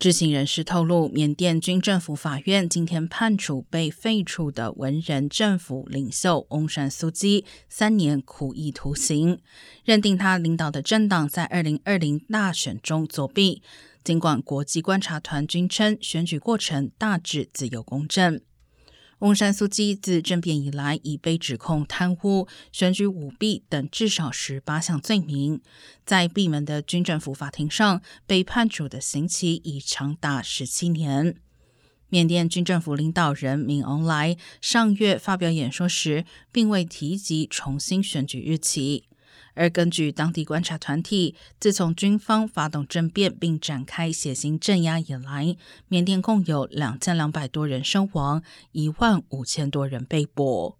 知情人士透露，缅甸军政府法院今天判处被废除的文人政府领袖翁山苏基三年苦役徒刑，认定他领导的政党在二零二零大选中作弊。尽管国际观察团均称选举过程大致自由公正。翁山苏基自政变以来，已被指控贪污、选举舞弊等至少十八项罪名，在闭门的军政府法庭上被判处的刑期已长达十七年。缅甸军政府领导人敏昂莱上月发表演说时，并未提及重新选举日期。而根据当地观察团体，自从军方发动政变并展开血腥镇压以来，缅甸共有两千两百多人身亡，一万五千多人被捕。